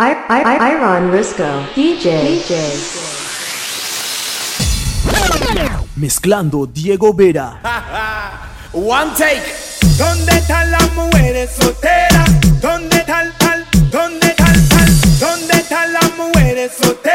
I, I, I, Iron Risco, DJ. DJ. Mezclando Diego Vera. One take. ¿Dónde están las mujeres solteras? ¿Dónde están, tal? ¿Dónde están, tal? ¿Dónde están las mujeres solteras?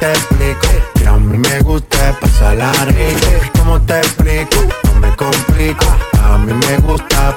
Te explico? Que a mí me gusta pasarla rico. ¿Cómo te explico? No me complico. A mí me gusta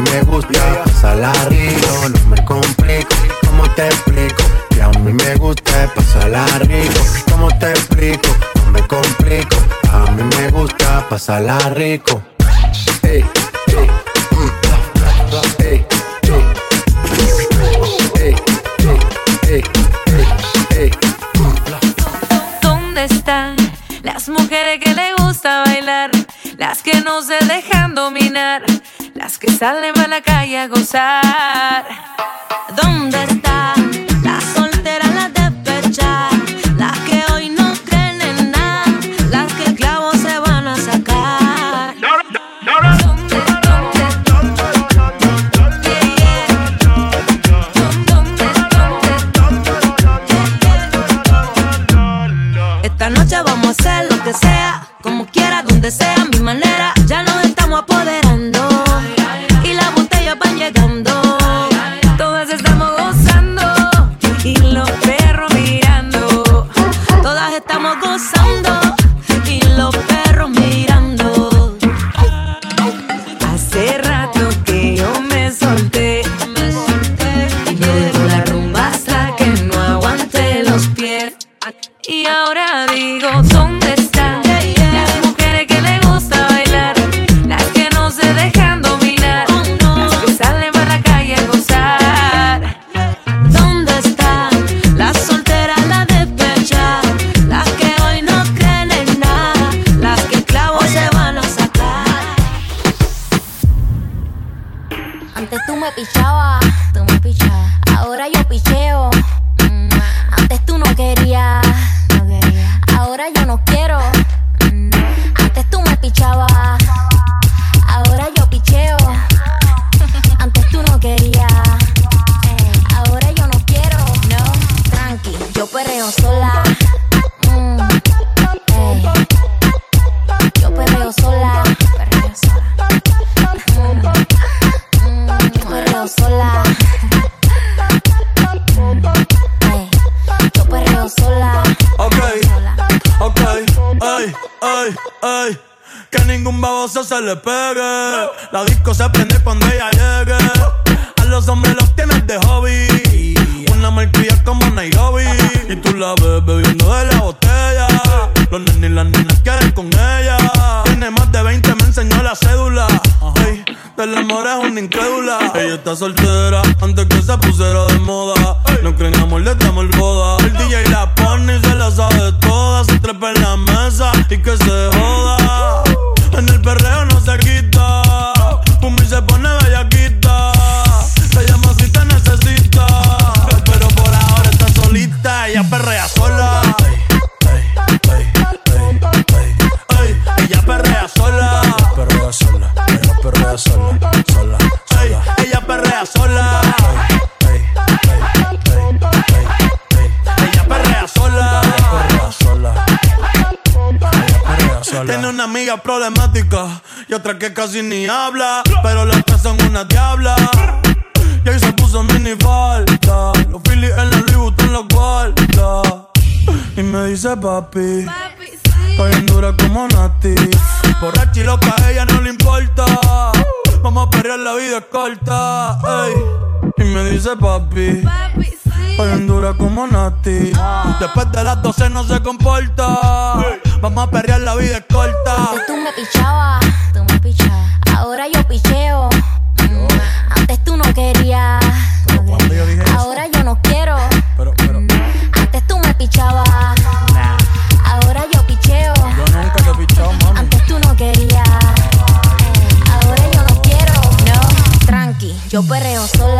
me gusta pasarla rico. No me complico. ¿Cómo te explico? Que a mí me gusta pasarla rico. ¿Cómo te explico? No me complico. A mí me gusta pasarla rico. Ey, ey, mm, ey, ey, ey, ey, ey, ey. ¿Dónde están las mujeres que le gusta bailar? Las que no se dejan dominar, las que salen a la calle a gozar. ¿Dónde están Del amor es una incrédula. Ella está soltera antes que se pusiera de moda. No creen amor, le damos el boda. El DJ la pone y se la sabe toda. Se trepa en la mesa y que se joda. amiga problemática y otra que casi ni habla, pero las tres son una diabla. Y ahí se puso mini falta, los Phillies en la Louis en la cuarta. Y me dice papi, papi sí. estoy en dura como Nati. Oh. Borracha a ella no le importa. Vamos a perrear, la vida es corta. Y me dice papi, papi Hoy dura como Nati. Después de las 12 no se comporta. Vamos a perrear, la vida es corta. Antes tú me pichabas, tú me pichabas. Ahora yo picheo. Mm, antes tú no querías. Ahora yo no quiero. Pero, pero. Antes tú me pichabas. Ahora yo picheo. Yo nunca te pichaba, mami. Antes tú no querías. Ahora yo no quiero. No, tranqui, yo perreo solo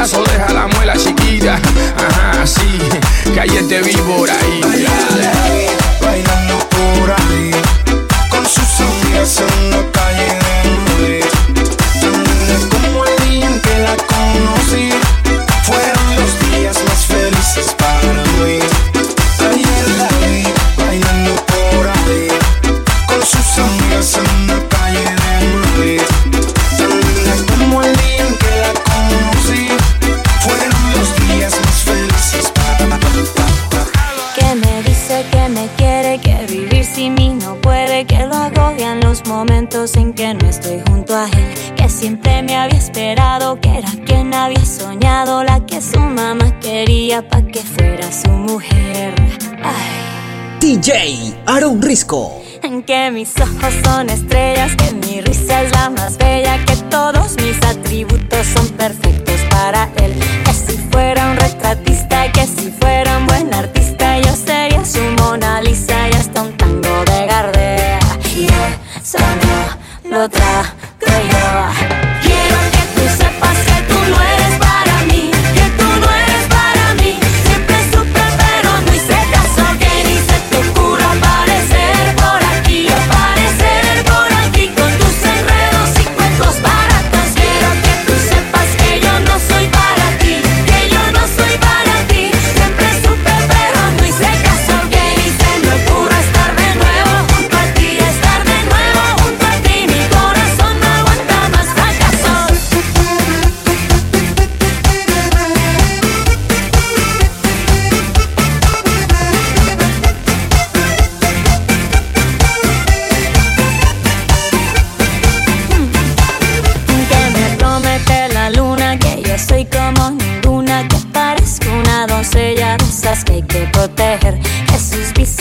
pedazo, deja la muela chiquita. Ajá, sí, cállate víbora ahí. 듣고 함께 미소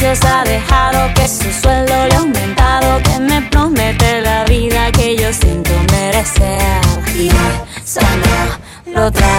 ha dejado, que su sueldo le ha aumentado, que me promete la vida que yo siento merecer. Y eso no lo trae.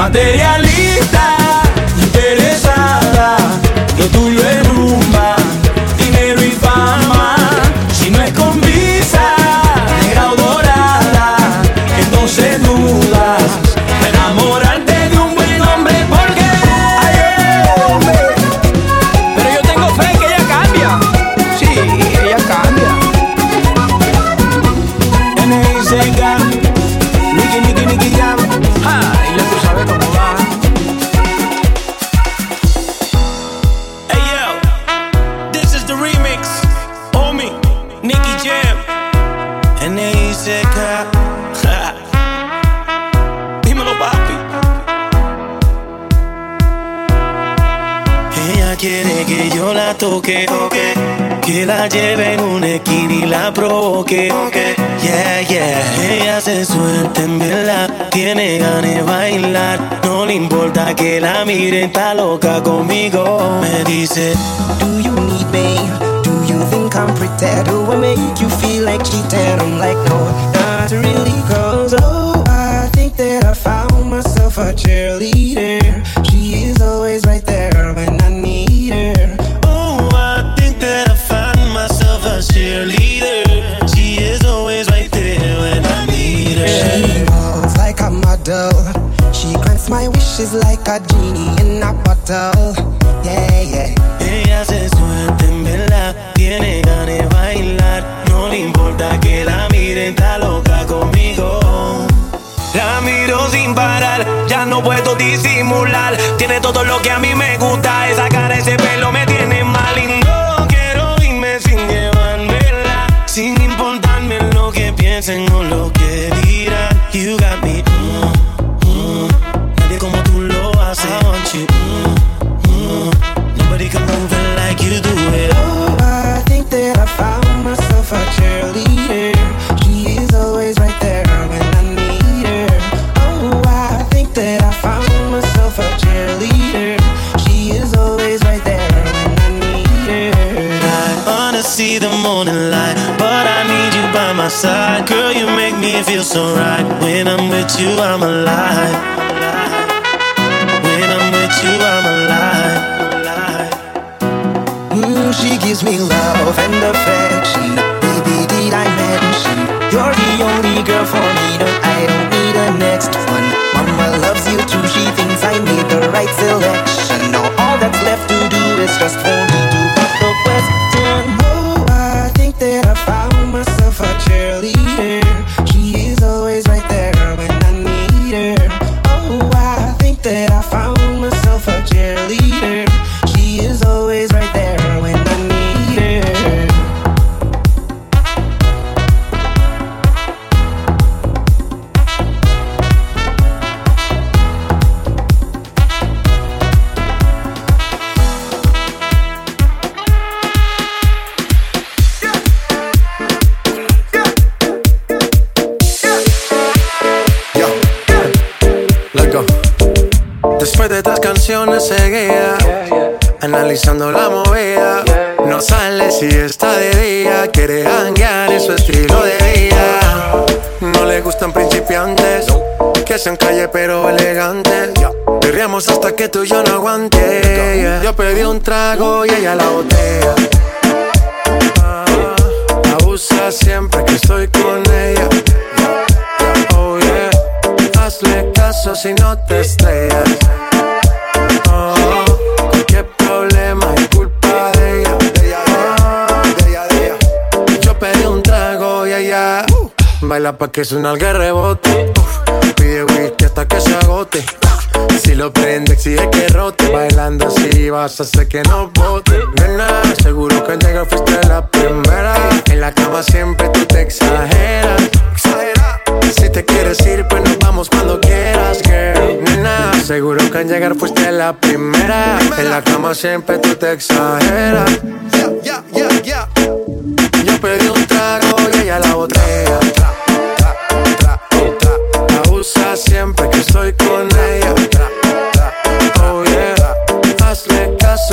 materialista. said, Do you need me? Do you think I'm pretty? Do I make you feel like cheating? I'm like, No, not really. Cause, oh, I think that I found myself a cheerleader. She is always right there when I need her. Oh, I think that I found myself a cheerleader. She is always right there when I need her. She walks like a model. She grants my wishes like a genie in a bottle. todo lo que a mí me gusta es sacar ese pelo me tiene mal y no quiero irme sin llevármela, sin importarme lo que piensen o lo que dirán. You got me side. Girl, you make me feel so right. When I'm with you, I'm alive. When I'm with you, I'm alive. Mm, she gives me love and affection. Baby, did I mention you're the only girl for que tú yo no aguante. Yo pedí un trago y ella la botella. Ah, Abusa siempre que estoy con ella. Oh yeah. Hazle caso si no te estrellas. Oh, cualquier problema es culpa de ella. Oh, Yo pedí un trago y ella baila pa' que suena el rebote. Pide whisky hasta que se agote. Si lo prende, exige que rote. Bailando así vas a hacer que no bote. Nena, seguro que al llegar fuiste la primera. En la cama siempre tú te exageras. Si te quieres ir, pues nos vamos cuando quieras, girl. Nena, seguro que al llegar fuiste la primera. En la cama siempre tú te exageras. Yo pedí un trago y ella la botella. Abusa siempre que estoy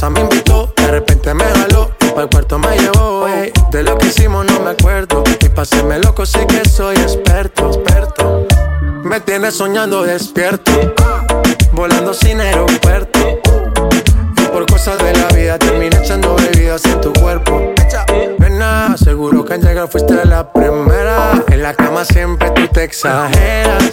Casa me invitó, de repente me jaló. Para el cuarto me llevó, ey. De lo que hicimos no me acuerdo. Y pa' hacerme loco sí que soy experto, experto. Me tienes soñando despierto, volando sin aeropuerto. Y por cosas de la vida terminé echando bebidas en tu cuerpo. Nena, seguro que al llegar fuiste la primera. En la cama siempre tú te exageras.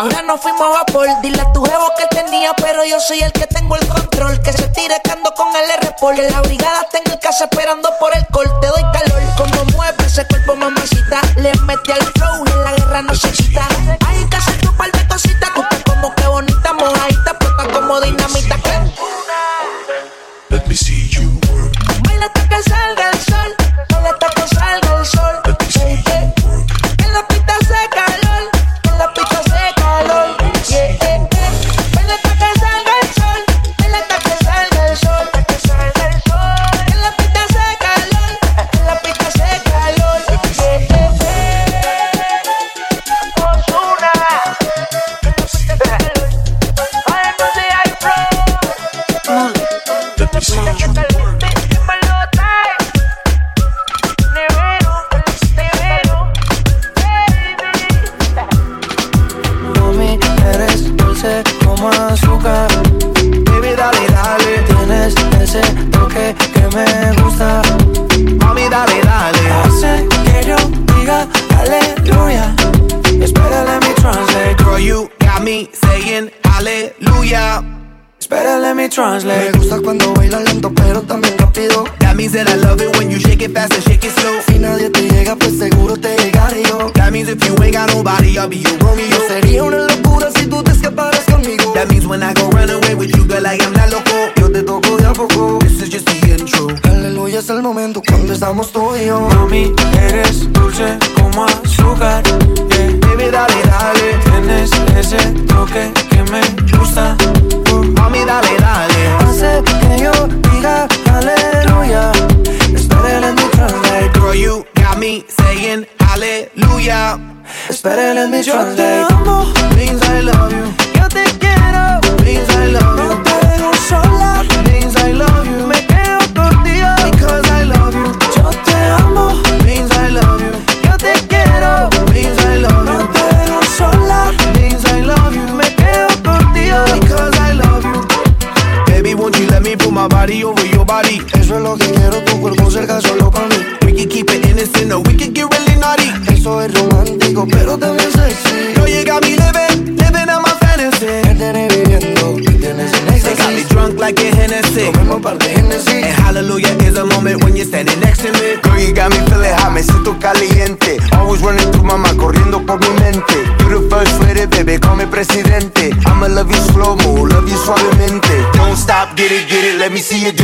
Ahora nos fuimos a por. Dile a tu jevo que él tenía, pero yo soy el que tengo el control. Que se tire cando con el r Que la brigada tenga el casa esperando por el col, Te doy calor como mueve ese cuerpo, mamacita. Le metí al flow y en la guerra no se quita. see you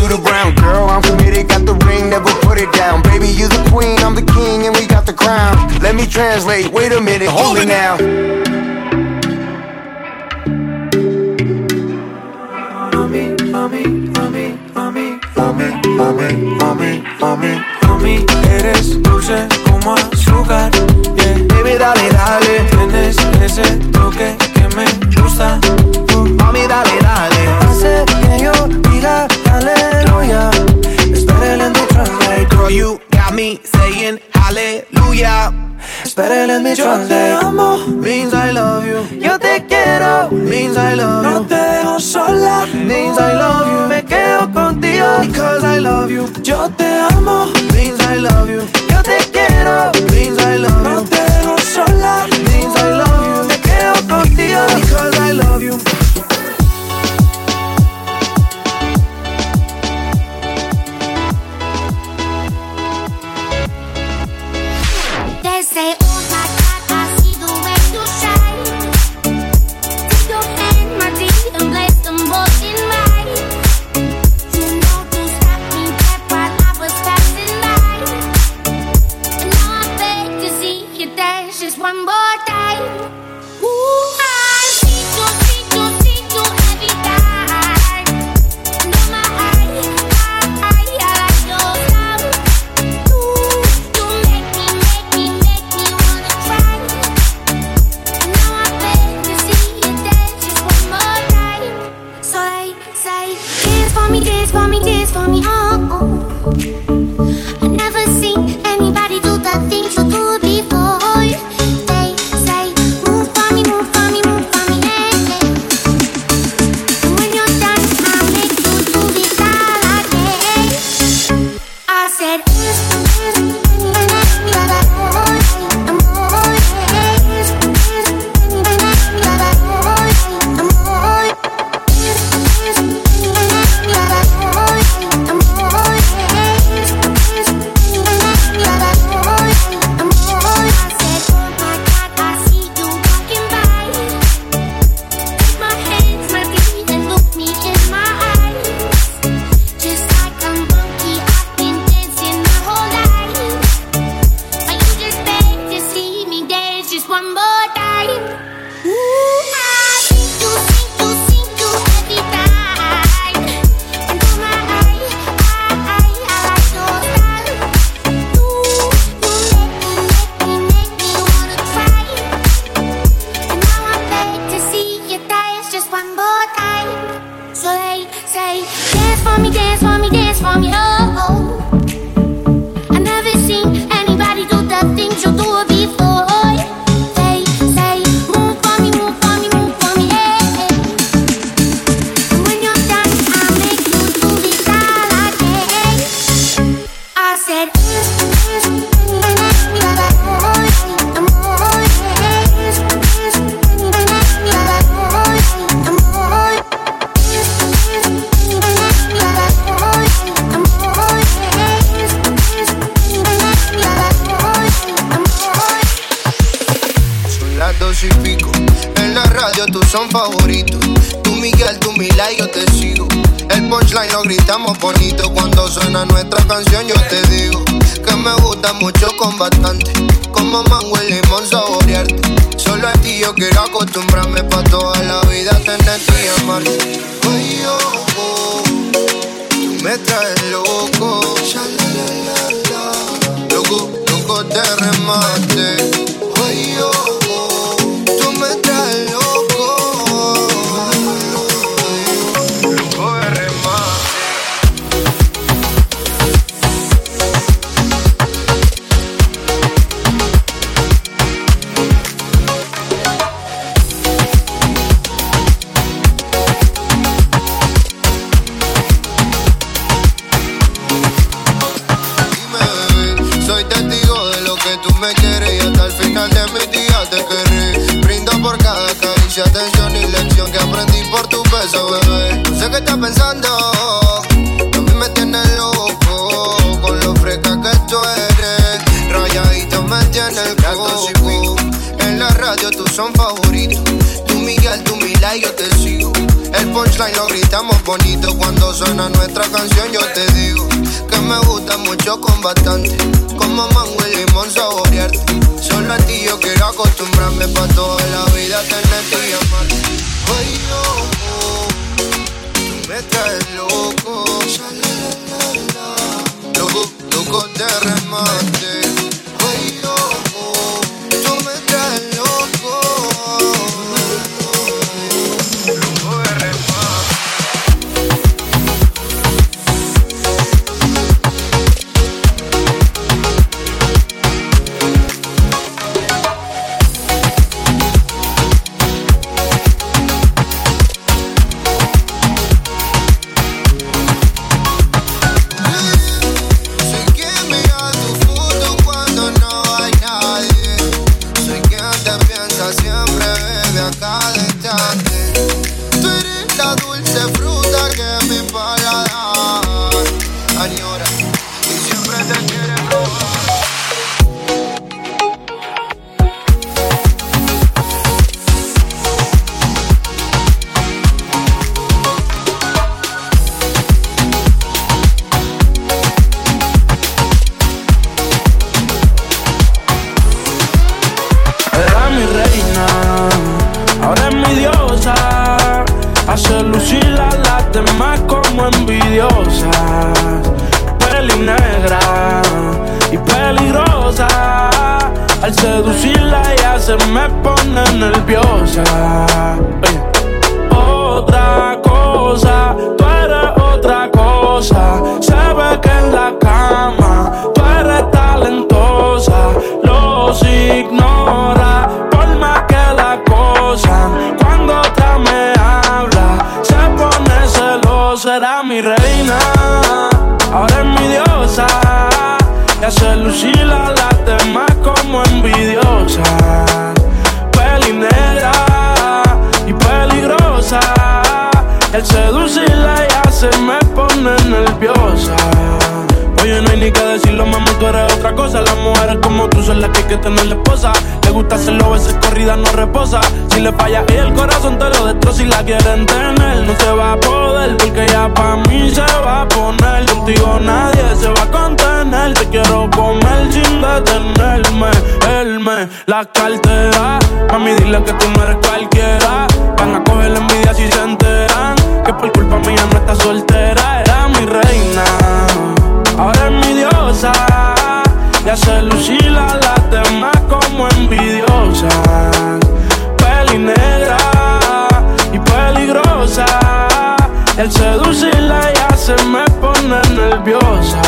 de Que decirlo, mami, tú eres otra cosa. Las mujeres como tú son las que hay que tener esposa. Le gusta hacerlo veces corrida no reposa. Si le falla ella el corazón te lo destroza. Si la quieren tener, no se va a poder. Porque ya pa' mí se va a poner. Contigo nadie se va a contener. Te quiero comer sin detenerme. Él me la cartera. Mami, dile que tú no eres cualquiera. Van a coger la envidia si se enteran. Que por culpa mía no está soltera. Era mi reina. Ahora es mi Y hace lucir a las demás como envidiosa. Peli negra y peligrosa. Al seducirla ya se me pone nerviosa.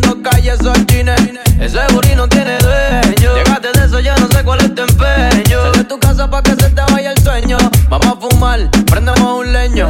Pidiendo calles o chines. Ese booty no tiene dueño. Llegaste de eso, ya no sé cuál es tu empeño. Sal de tu casa pa' que se te vaya el sueño. Vamos a fumar, prendemos un leño.